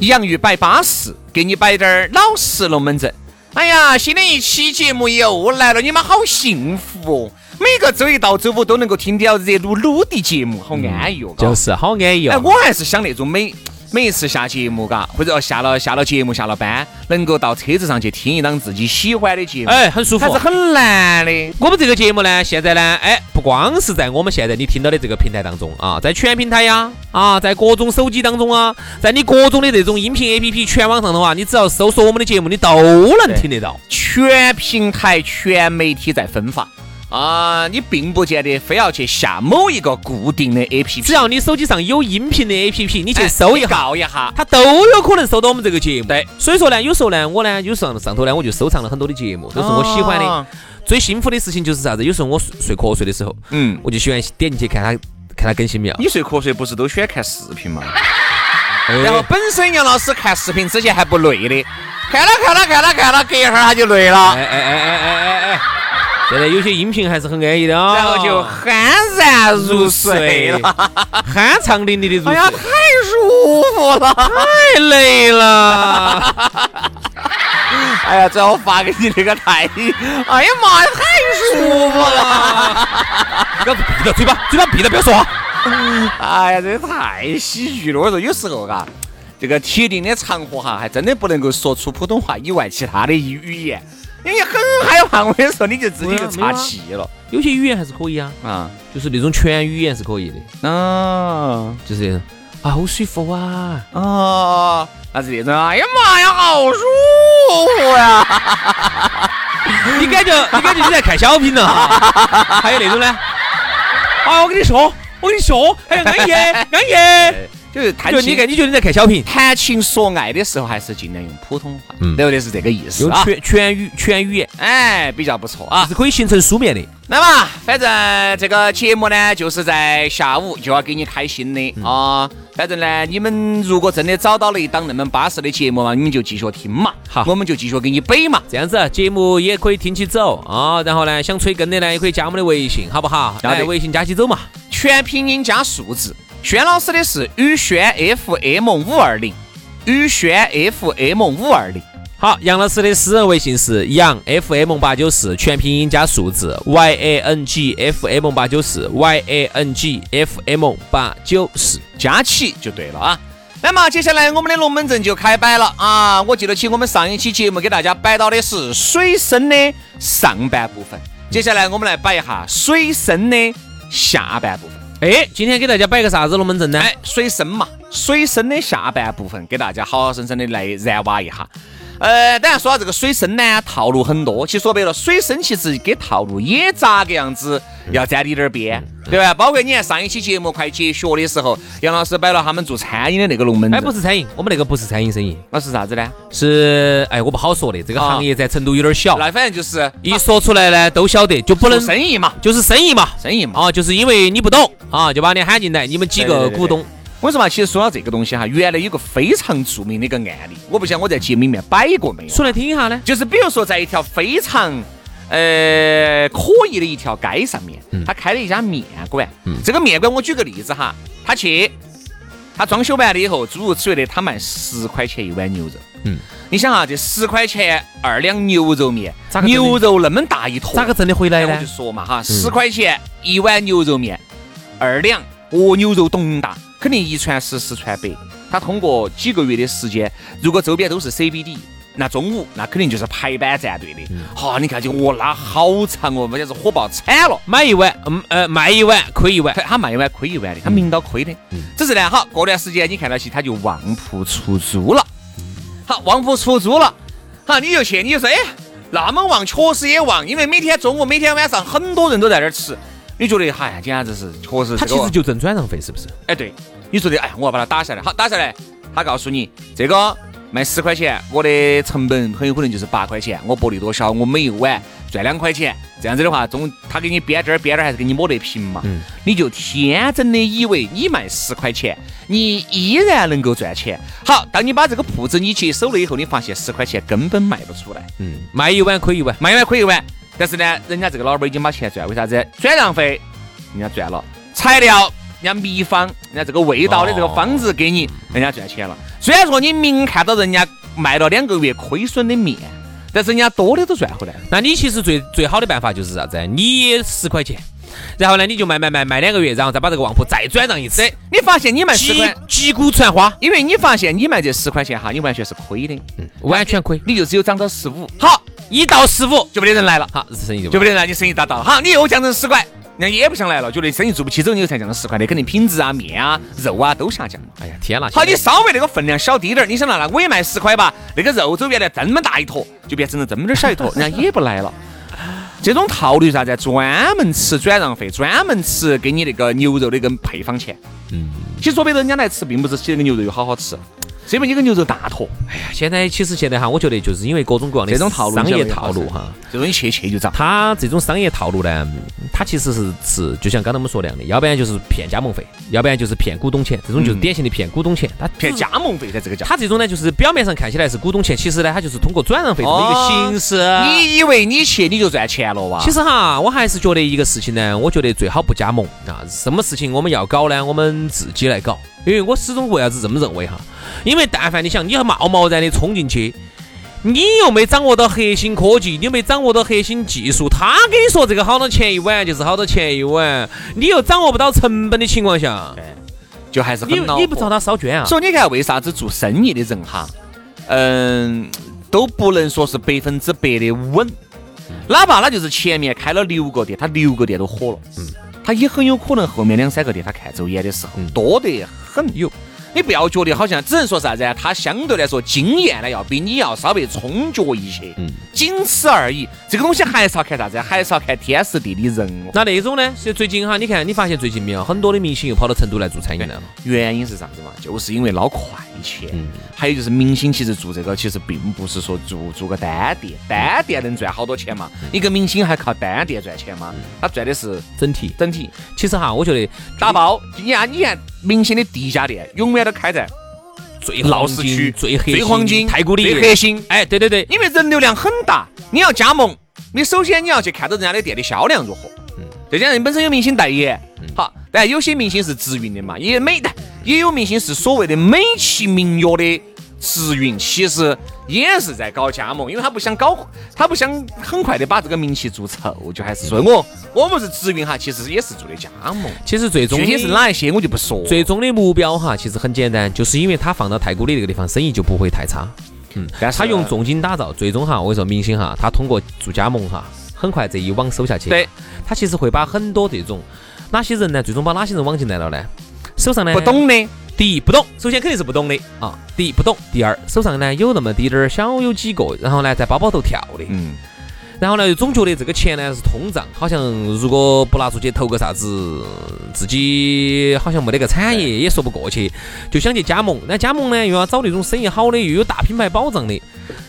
洋芋摆巴适，给你摆点儿老实龙门阵。哎呀，新的一期节目又来了，你们好幸福哦！每个周一到周五都能够听到热撸撸的节目，好安逸哦。就是好安逸哦哎，哦。我还是想那种每每一次下节目，嘎，或者下了下了节目下了班，能够到车子上去听一档自己喜欢的节目，哎，很舒服还是。很难的。我们这个节目呢，现在呢，哎，不光是在我们现在你听到的这个平台当中啊，在全平台呀，啊，在各种手机当中啊，在你各种的这种音频 APP 全网上的话，你只要搜索我们的节目，你都能听得到。全平台、全媒体在分发啊，你并不见得非要去下某一个固定的 APP，只要你手机上有音频的 APP，你去哎搜一下。告一下。它都有可能搜到我们这个节目，对，所以说呢，有时候呢，我呢，有时候上头呢，我就收藏了很多的节目，都是我喜欢的。哦最幸福的事情就是啥子？有时候我睡睡瞌睡的时候，嗯，我就喜欢点进去看它，看它更新没有。你睡瞌睡不是都喜欢看视频吗？然后本身杨老师看视频之前还不累的，看了看了看了看了，隔一会儿他就累了，哎哎哎哎哎哎哎！现在有些音频还是很安逸的啊、然后就酣然入睡了。酣畅淋漓的入睡。哎呀，太舒服了！太累了。哎呀，最后发给你那个太，哎呀妈呀，太舒服了！不要闭着嘴巴，嘴巴闭着，不要说话。哎呀，这太喜剧了！我说有时候嘎，这个铁定的场合哈，还真的不能够说出普通话以外其他的语言，因为很害怕。我跟你说，你就自己就岔气了有些语言还是可以啊，啊。就是那种全语言是可以的，啊就是那种啊，好舒服啊。啊，那是那种，哎呀妈呀，好舒服呀！你感觉你感觉你在看小品了哈？还有那种呢？啊，我跟你说，我跟你说，哎呀，安逸安逸。就是谈就你情看，你觉得你在看小品？谈情说爱的时候，还是尽量用普通话，嗯对不对？是这个意思用啊。全全语全语言哎，比较不错啊。是可以形成书面的。那么，反正这个节目呢，就是在下午就要给你开心的、啊。反正呢，你们如果真的找到了一档那么巴适的节目嘛，你们就继续听嘛。好我们就继续给你背嘛。这样子节目也可以听起走啊，然后呢，想催更的呢，也可以加我们的微信，好不好？加的来，微信加起走嘛。全拼音加数字。轩老师的是宇轩 FM 五二零，宇轩 FM 五二零。好，杨老师的私人微信是杨 FM 八九四，全拼音加数字 Y A N G F M 八九四 Y A N G F M 八九四。加起就对了啊。那么接下来我们的龙门阵就开摆了啊！我记得起我们上一期节目给大家摆到的是水深的上半部分，接下来我们来摆一下水深的下半部分。哎，今天给大家摆个啥子龙门阵呢？哎，水深嘛，水深的下半部分给大家好好生生的来燃挖一下。呃，当然说到这个水深呢，套路很多。其实说白了，水深其实跟套路也咋个样子要沾点点边，对吧？包括你看上一期节目快结学的时候，杨老师摆了他们做餐饮的那个龙门哎，不是餐饮，我们那个不是餐饮生意，那是啥子呢？是哎，我不好说的，这个啊行业在成都有点小，那反正就是一说出来呢都晓得，就不能生意嘛，就是生意嘛。生意嘛。啊，就是因为你不懂啊，就把你喊进来，你们几个股东。我说嘛，其实说到这个东西哈，原来有个非常著名的一个案例，我不晓得我在节目里面摆过没有。说来听一下呢？就是比如说，在一条非常呃可以的一条街上面，他开了一家面馆。这个面馆，我举个例子哈，他去，他装修完了以后，诸如此类的，他卖十块钱一碗牛肉。嗯，你想啊，这十块钱二两牛肉面咋，个牛肉那么大一坨，咋个挣得回来呢哎我就？说嘛哈，十块钱一碗牛肉面，二两，哦，牛肉咚大，肯定一传十，十传百。他通过几个月的时间，如果周边都是 CBD。那中午那肯定就是排班站队的，好，你看就哦，那好长哦，那简直火爆惨了。买一碗，嗯呃，卖一碗亏一碗，他他卖一碗亏一碗的，他明到亏的。只是呢，好，过段时间你看到起他就旺铺出租了，好，旺铺出租了，好，你就去，你就说，哎，那么旺，确实也旺，因为每天中午、每天晚上很多人都在那儿吃，你觉得，哎，简直是，确实，他其实就挣转让费，是不是？哎，对，你说的，哎，我要把它打下来，好，打下来，他告诉你这个。卖十块钱，我的成本很有可能就是八块钱。我薄利多销，我每一碗赚两块钱。这样子的话，中他给你编这儿编点儿，还是给你抹得平嘛？嗯。你就天真的以为你卖十块钱，你依然能够赚钱。好，当你把这个铺子你接手了以后，你发现十块钱根本卖不出来。嗯。卖一碗亏一碗，卖一碗亏一碗。但是呢，人家这个老板已经把钱赚，为啥子？转让费人家赚了，材料。人家秘方，人家这个味道的这个方子给你，人家赚钱了。虽然说你明看到人家卖了两个月亏损的面，但是人家多的都赚回来。那你其实最最好的办法就是啥子？你十块钱，然后呢你就卖卖卖卖两个月，然后再把这个旺铺再转让一次。你发现你卖十块，击鼓传花，因为你发现你卖这十块钱哈，你完全是亏的，嗯，完全亏，你就只有涨到十五。好，一到十五就没得人来了，好，生意就就没得人，你生意达到了。好，你又降成十块。人家也不想来了，觉得生意做不起，之后你又才降了十块那，肯定品质啊、面啊、肉啊都下降了。哎呀，天哪！好，你稍微那个分量小滴点儿，你想那那我也卖十块吧，那个肉走原来这么大一坨，就变成了这么点儿小一坨，人家也不来了。这种套路啥子？专门吃转让费，专门吃给你那个牛肉的个配方钱。嗯，其实说白了，人家来吃，并不是吃那个牛肉有好好吃。是因为你个牛肉大坨，哎呀，现在其实现在哈，我觉得就是因为各种各样的这种套路商业套路哈，这种一切切就涨。他这种商业套路呢，他其实是是就像刚才我们说那样的，要不然就是骗加盟费，要不然就是骗股东钱，这种就是典型的骗股东钱。他骗加盟费，在这个叫他这种呢，就是表面上看起来是股东钱，其实呢，他就是通过转让费这么一个形式。你以为你去你就赚钱了哇？其实哈，我还是觉得一个事情呢，我觉得最好不加盟啊。什么事情我们要搞呢？我们自己来搞。因为我始终为啥子这么认为哈？因为但凡你想，你要贸贸然的冲进去，你又没掌握到核心科技，你又没掌握到核心技术，他跟你说这个好多钱一碗就是好多钱一碗，你又掌握不到成本的情况下，就还是很恼火。你不找他烧捐啊？所以你看，为啥子做生意的人哈，嗯，都不能说是百分之百的稳，哪怕他就是前面开了六个店，他六个店都火了，嗯。他也很有可能后面两三个店他看走眼的时候多得很。有，你不要觉得好像只能说啥子啊？他相对来说经验呢要比你要稍微充足一些，嗯，仅此而已。这个东西还是要看啥子？还是要看天时地利人。那那种呢？是最近哈，你看你发现最近没有很多的明星又跑到成都来做餐饮了？原因是啥子嘛？就是因为捞快钱。还有就是明星其实做这个其实并不是说做做个单店，单店能赚好多钱嘛？一个明星还靠单店赚钱吗？他赚的是整体，整体。其实哈，我觉得打包，你看你看明星的第一家店永远都开在最闹市区、最最黄金、太古里最核心。哎，对对对，因为人流量很大，你要加盟，你首先你要去看到人家的店的销量如何。嗯，再加上本身有明星代言，好，但有些明星是直运的嘛，也美的。也有明星是所谓的美其名曰的直运，其实也是在搞加盟，因为他不想搞，他不想很快的把这个名气做臭，就还是说我我们是直运哈，其实也是做的加盟。其实最终具体是哪一些我就不说。最终的目标哈，其实很简单，就是因为他放到太古里那个地方，生意就不会太差。嗯，但是他用重金打造，最终哈，我跟你说，明星哈，他通过做加盟哈，很快这一网收下去，对，他其实会把很多这种哪些人呢，最终把哪些人网进来了呢？手上呢不懂的，第一不懂，首先肯定是不懂的啊。第一不懂，第二手上呢有那么滴点儿小有几个，然后呢在包包头跳的，嗯，然后呢又总觉得这个钱呢是通胀，好像如果不拿出去投个啥子，自己好像没得个产业也说不过去，就想去加盟。那加盟呢又要找那种生意好的，又有大品牌保障的，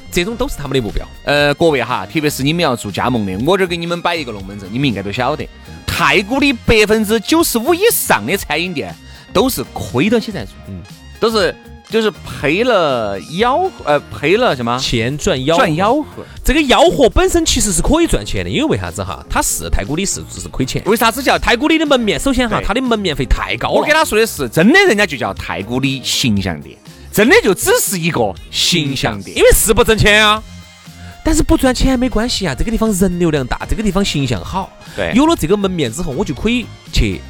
这种都是他们的目标。呃，各位哈，特别是你们要做加盟的，我这给你们摆一个龙门阵，你们应该都晓得，太古的百分之九十五以上的餐饮店。都是亏到起在做，嗯，都是就是赔了吆呃赔了什么钱赚吆赚吆喝。这个吆喝本身其实是可以赚钱的，因为为啥子哈？它是太古里是是亏钱。为啥子叫太古里的门面？首先哈，它的门面费太高了。我给他说的是，真的人家就叫太古里形象店，真的就只是一个形象店，因为是不挣钱啊。但是不赚钱没关系啊，这个地方人流量大，这个地方形象好。对，有了这个门面之后，我就可以去。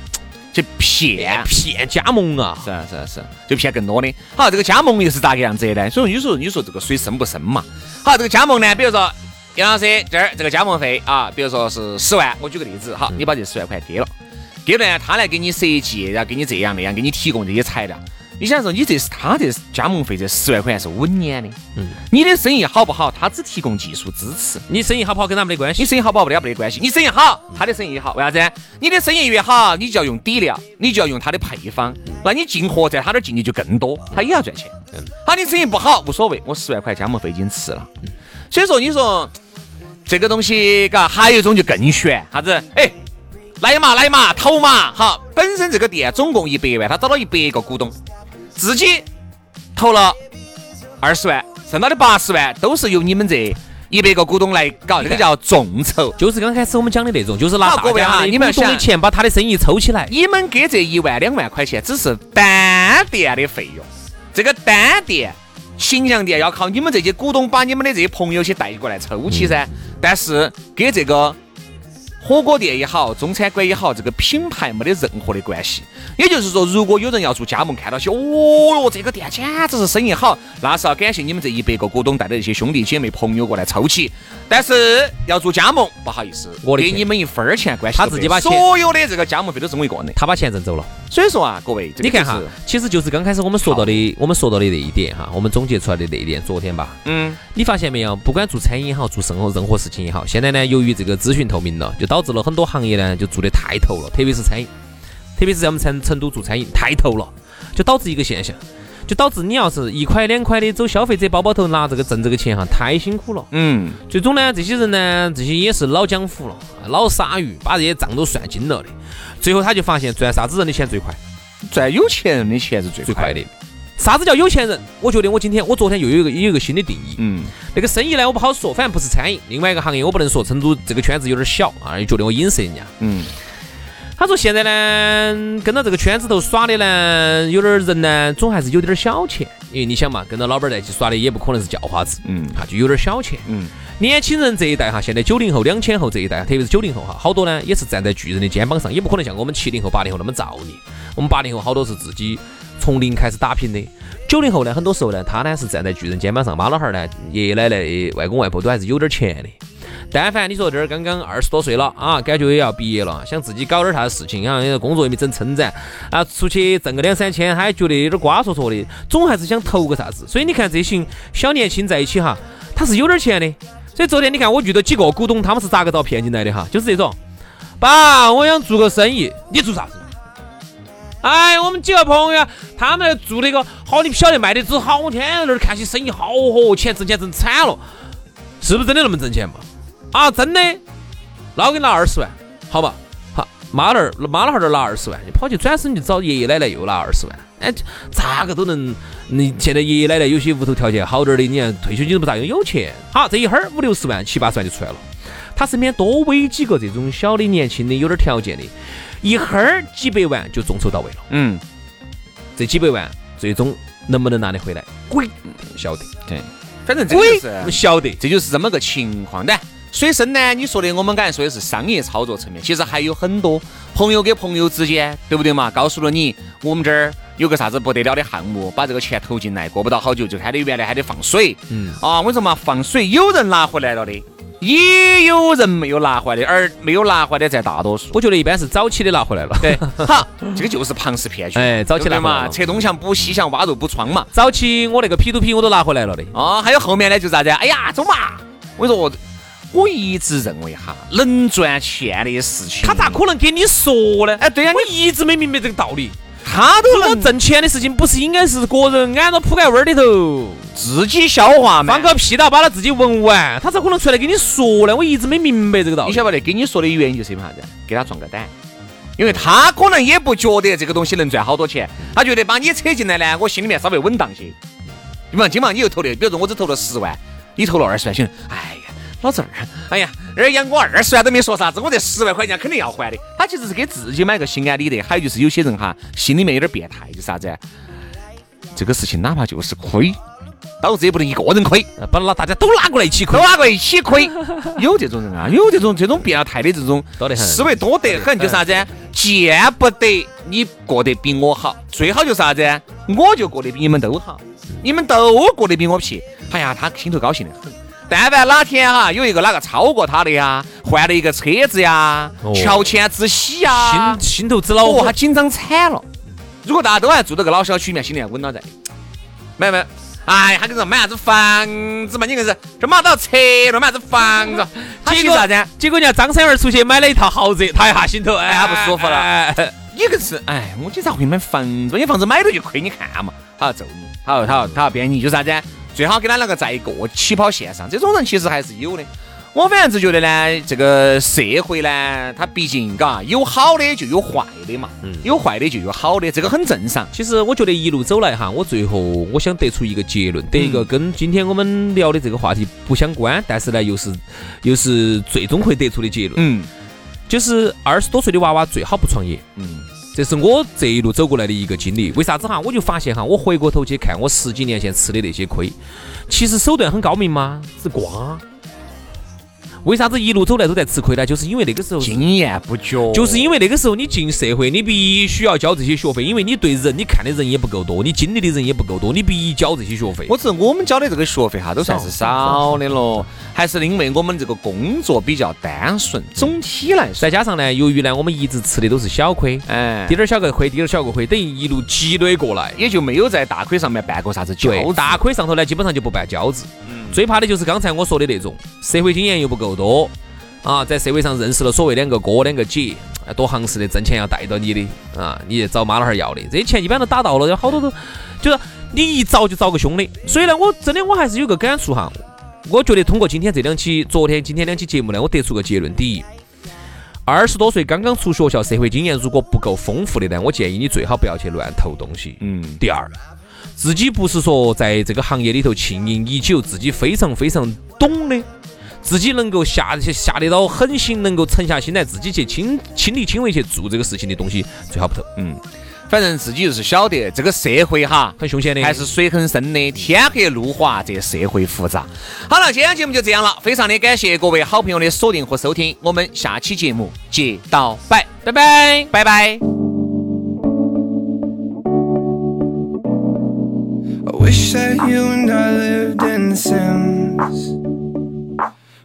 去骗骗加盟啊！是啊是啊是啊，就骗更多的。好，这个加盟又是咋个样子的呢？所以有时候你说这个水深不深嘛？好，这个加盟呢，比如说杨老师这儿这个加盟费啊，比如说是十万，我举个例子，好，你把这十万块给了，给了呢，他来给你设计，然后给你这样那样，给你提供这些材料。你想说，你这是他这加盟费这十万块钱是稳年的，嗯，你的生意好不好，他只提供技术支持。你生意好不好跟他没得关系你。生意好不好不了没得关系，你生意好，他的生意好，为啥子？你的生意越好，你就要用底料，你就要用他的配方，那你进货在他那儿进的就更多，他也要赚钱。嗯好，你生意不好无所谓，我十万块加盟费已经吃了。所以说，你说这个东西，嘎，还有一种就更悬，啥子？哎，来嘛来嘛，投嘛，好，本身这个店总共一百万，他找到一百个股东，自己投了二十万，剩到的八十万都是由你们这一百个股东来搞，这个叫众筹。就是刚开始我们讲的那种，就是拿大家的你们要想的钱把他的生意抽起来。你们给这一万两万块钱只是单店的费用，这个单店形象店要靠你们这些股东把你们的这些朋友去带过来抽起噻。但是给这个火锅店也好，中餐馆也好，这个品牌没得任何的关系。也就是说，如果有人要做加盟，看到起，哦哟，这个店简直是生意好，那是要感谢你们这一百个股东带的这些兄弟姐妹朋友过来凑齐。但是要做加盟，不好意思，我的给你们一分儿钱关系他自己把钱所有的这个加盟费都是我一个人的。他把钱挣走了。所以说啊，各位，这个你看哈，其实就是刚开始我们说到的，我们说到的那一点哈，我们总结出来的那一点，昨天吧，嗯，你发现没有？不管做餐饮也好，做任何任何事情也好，现在呢，由于这个资讯透明了，就导致了很多行业呢就做得太透了，特别是餐饮，特别是在我们成成都做餐饮太透了，就导致一个现象，就导致你要是一块两块的走消费者包包头拿这个挣这个钱哈，太辛苦了。嗯，最终呢，这些人呢，这些也是老江湖了，老鲨鱼，把这些账都算精了的。最后他就发现赚啥子人的钱最快。赚有钱人的钱是最快的。最快的。啥子叫有钱人？我觉得我今天我昨天又有一个有一个新的定义。嗯，那个生意呢，我不好说，反正不是餐饮，另外一个行业我不能说，成都这个圈子有点小啊，觉得我影射人家。嗯，他说现在呢，跟到这个圈子头耍的呢，有点儿人呢，总还是有点儿小钱，因为你想嘛，跟到老板儿在一起耍的也不可能是叫花子，嗯啊，就有点儿小钱。嗯，年轻人这一代哈，现在九零后、两千后这一代，特别是九零后哈，好多呢也是站在巨人的肩膀上，也不可能像我们七零后、八零后那么造孽。我们八零后好多是自己从零开始打拼的，九零后呢，很多时候呢，他呢是站在巨人肩膀上，妈老汉儿呢，爷爷奶奶、外公外婆都还是有点钱的。但凡你说这儿刚刚二十多岁了啊，感觉也要毕业了，想自己搞点啥子事情啊，工作也没整撑展啊，出去挣个两三千，还觉得有点瓜戳戳的，总还是想投个啥子。所以你看这群小年轻在一起哈，他是有点钱的。所以昨天你看我遇到几个股东，他们是咋个遭骗进来的哈？就是这种，爸，我想做个生意，你做啥子？哎，我们几个朋友，他们做那个好，你不晓得卖的只好，我天天在那儿看起生意好嚯，钱挣钱挣惨了，是不是真的那么挣钱嘛？啊，真的，那我给你拿二十万，好吧？好，妈那儿妈老汉儿那儿拿二十万，你跑去转身就找爷爷奶奶又拿二十万，哎，咋个都能？你现在爷爷奶奶有些屋头条件好点儿的，你看退休金都不咋用，有钱，好，这一会儿五六十万、七八十万就出来了。他身边多围几个这种小的、年轻的、有点条件的，一会儿几百万就众筹到位了。嗯，这几百万最终能不能拿得回来，鬼晓得，对，反正这就是晓得。这就是这么个情况。但水深呢，你说的我们刚才说的是商业操作层面，其实还有很多朋友跟朋友之间，对不对嘛？告诉了你，我们这儿有个啥子不得了的项目，把这个钱投进来，过不到好久就还得原来还得放水。嗯啊，我说嘛，放水有人拿回来了的，也有人没有拿回来的，而没有拿回来的占大多数。我觉得一般是早期的拿回来了。对，好，这个就是庞氏骗局。哎早期对不对嘛，拿回来了拆东墙补西墙，挖肉补疮嘛。早期我那个 P to P 我都拿回来了的。啊，还有后面呢，就是啥子？哎呀，走嘛！我跟你说，我我一直认为哈，能赚钱的事情，他咋可能给你说呢？哎对呀我一直没明白这个道理。他都能挣钱的事情，不是应该是个人按照铺盖味儿里头自己消化嘛？放个屁到把他自己闻完，他咋可能出来跟你说呢？我一直没明白这个道理。你晓不得？跟你说的原因就是因为啥子？给他壮个胆。因为他可能也不觉得这个东西能赚好多钱，他觉得把你扯进来呢，我心里面稍微稳当些。你嘛，今嘛你又投的，比如说我只投了十万，你投了二十万，行哎呀，老子儿，哎呀，这儿养我二十万都没说啥子，我这十万块钱肯定要还的。他其实是给自己买个心安理得。还有就是有些人哈，心里面有点变态，就是啥子？这个事情哪怕就是亏，老子也不能一个人亏，把那大家都拉过来一起亏都，拉过来一起亏。有这种人啊，有这种这种变态的这种多得很思维多得很，就啥子？见不得你过得比我好，最好就是啥子？我就过得比你们都好，你们都过得比我撇，哎呀，他心头高兴的很。但凡哪天哈有一个哪个超过他的呀，换了一个车子呀哦，乔迁之喜呀，心心头之恼哦，火他。紧张惨了。如果大家都还住到个老小区里面，心里还稳了在。没有没有，哎，他跟你说买啥子房子嘛？你硬是这买到车了，买啥子房子？他 结果啥子？结果人家张三儿出去买了一套豪宅，他一下心头哎他不舒服了哎哎 你个是，哎，我今咋会买房子？你房子买了就亏，你看嘛，他要揍你，他要他要他要编你，就啥子？最好跟他两个在一个起跑线上，这种人其实还是有的。我反正是觉得呢，这个社会呢，它毕竟嘎有好的就有坏的嘛，嗯有坏的就有好的，这个很正常。其实我觉得一路走来哈，我最后我想得出一个结论，得一个跟今天我们聊的这个话题不相关，但是呢又是又是最终会得出的结论，嗯就是二十多岁的娃娃最好不创业。嗯，这是我这一路走过来的一个经历。为啥子哈？我就发现哈，我回过头去看我十几年前吃的那些亏，其实手段很高明吗？是瓜。为啥子一路走来都在吃亏呢？就是因为那个时候经验不足，就是因为那个时候你进社会，你必须要交这些学费，因为你对人你看的人也不够多，你经历的人也不够多，你必交这些学费。我只我们交的这个学费哈，都算是少的了，还是因为我们这个工作比较单纯。总体来说，再加上呢，由于呢我们一直吃的都是小亏，哎滴，点儿小个亏，滴点儿小个亏，等于一路积累过来。也就没有在大亏上面办过啥子交对，子大亏上头呢，基本上就不办交子。最怕的就是刚才我说的那种，社会经验又不够多啊，在社会上认识了所谓两个哥、两个姐，啊多行市的挣钱要带到你的啊，你找妈老汉儿要的，这些钱一般都打到了，有好多都就是你一找就找个凶的。所以呢，我真的我还是有个感触哈，我觉得通过今天这两期，昨天、今天两期节目呢，我得出个结论：第一，二十多岁刚刚出学校，社会经验如果不够丰富的呢，我建议你最好不要去乱投东西。嗯，第二，自己不是说在这个行业里头浸淫已久，自己非常非常懂的，自己能够下下得到狠心，能够沉下心来，自己去亲亲力亲为去做这个事情的东西，最好不投，嗯，反正自己就是晓得这个社会哈，很凶险的。还是水很深的，天黑路滑，这社会复杂。好了，今天节目就这样了，非常的感谢各位好朋友的锁定和收听，我们下期节目接到拜，拜拜，拜拜。Wish that you and I lived in The Sims.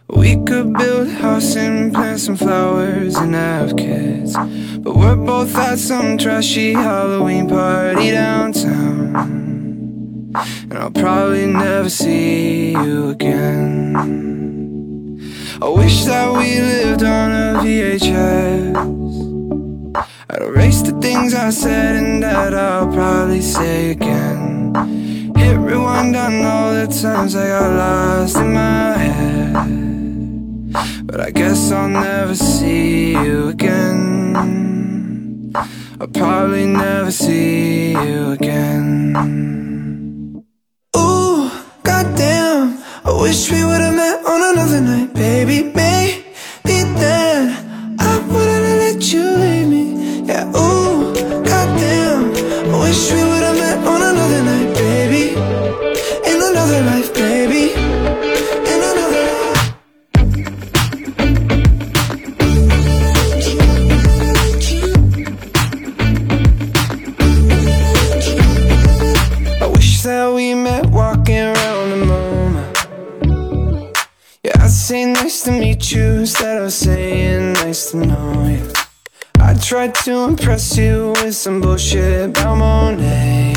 We could build a house and plant some flowers and have kids. But we're both at some trashy Halloween party downtown. And I'll probably never see you again. I wish that we lived on a VHS. I'd erase the things I said and that I'll probably say again. Hit rewind on all the times I got lost in my head. But I guess I'll never see you again. I'll probably never see you again. Say nice to meet you instead of saying nice to know you. I tried to impress you with some bullshit about Monet.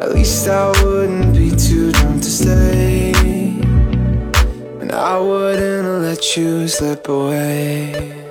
At least I wouldn't be too drunk to stay. And I wouldn't let you slip away.